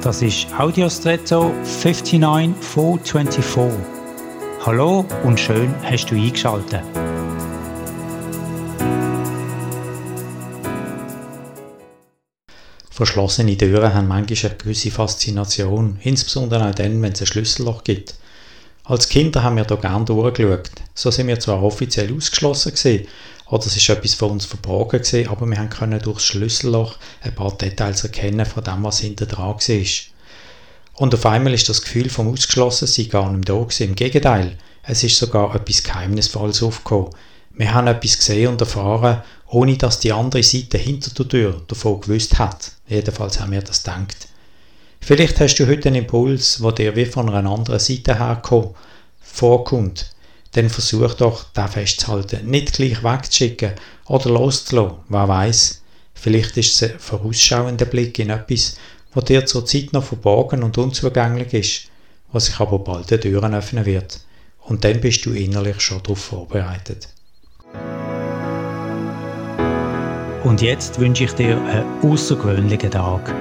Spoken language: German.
Das ist Audiostretto 59424. Hallo und schön hast du eingeschaltet. Verschlossene Türen haben manchmal eine gewisse Faszination, insbesondere auch dann, wenn es ein Schlüsselloch gibt. Als Kinder haben wir hier gerne durchgeschaut. So sind wir zwar offiziell ausgeschlossen gewesen, oder es ist etwas von uns verborgen gewesen, aber wir können durch das Schlüsselloch ein paar Details erkennen von dem, was hinter dran war. Und auf einmal ist das Gefühl vom Ausgeschlossensein gar nicht mehr da gewesen. Im Gegenteil, es ist sogar etwas Geheimnisvolles aufgekommen. Wir haben etwas gesehen und erfahren, ohne dass die andere Seite hinter der Tür davon gewusst hat. Jedenfalls haben wir das gedacht. Vielleicht hast du heute einen Impuls, wo dir wie von einer anderen Seite herkommt, vorkommt. Dann versuch doch, den festzuhalten. Nicht gleich wegzuschicken oder loszulassen. Wer weiß? Vielleicht ist es ein vorausschauender Blick in etwas, was dir zur Zeit noch verborgen und unzugänglich ist, was sich aber bald die Türen öffnen wird. Und dann bist du innerlich schon darauf vorbereitet. Und jetzt wünsche ich dir einen außergewöhnlichen Tag.